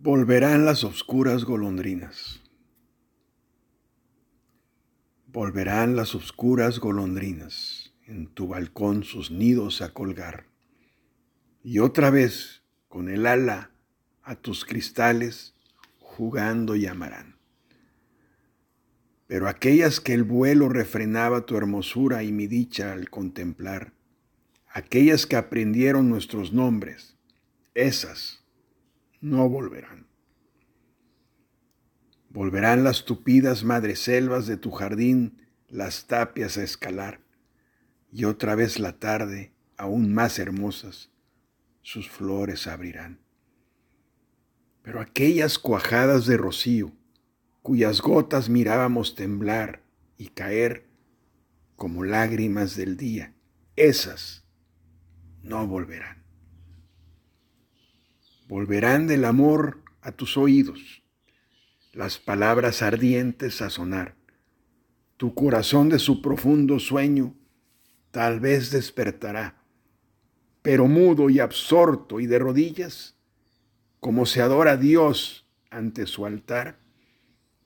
Volverán las oscuras golondrinas. Volverán las oscuras golondrinas en tu balcón sus nidos a colgar. Y otra vez, con el ala a tus cristales, jugando llamarán. Pero aquellas que el vuelo refrenaba tu hermosura y mi dicha al contemplar, aquellas que aprendieron nuestros nombres, esas no volverán. Volverán las tupidas madreselvas de tu jardín, las tapias a escalar, y otra vez la tarde, aún más hermosas, sus flores abrirán. Pero aquellas cuajadas de rocío, cuyas gotas mirábamos temblar y caer como lágrimas del día, esas no volverán volverán del amor a tus oídos, las palabras ardientes a sonar. Tu corazón de su profundo sueño tal vez despertará, pero mudo y absorto y de rodillas, como se adora a Dios ante su altar,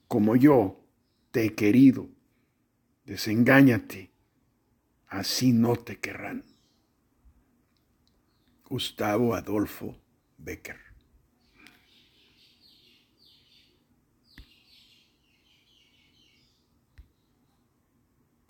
como yo te he querido, desengáñate, así no te querrán. Gustavo Adolfo Becker.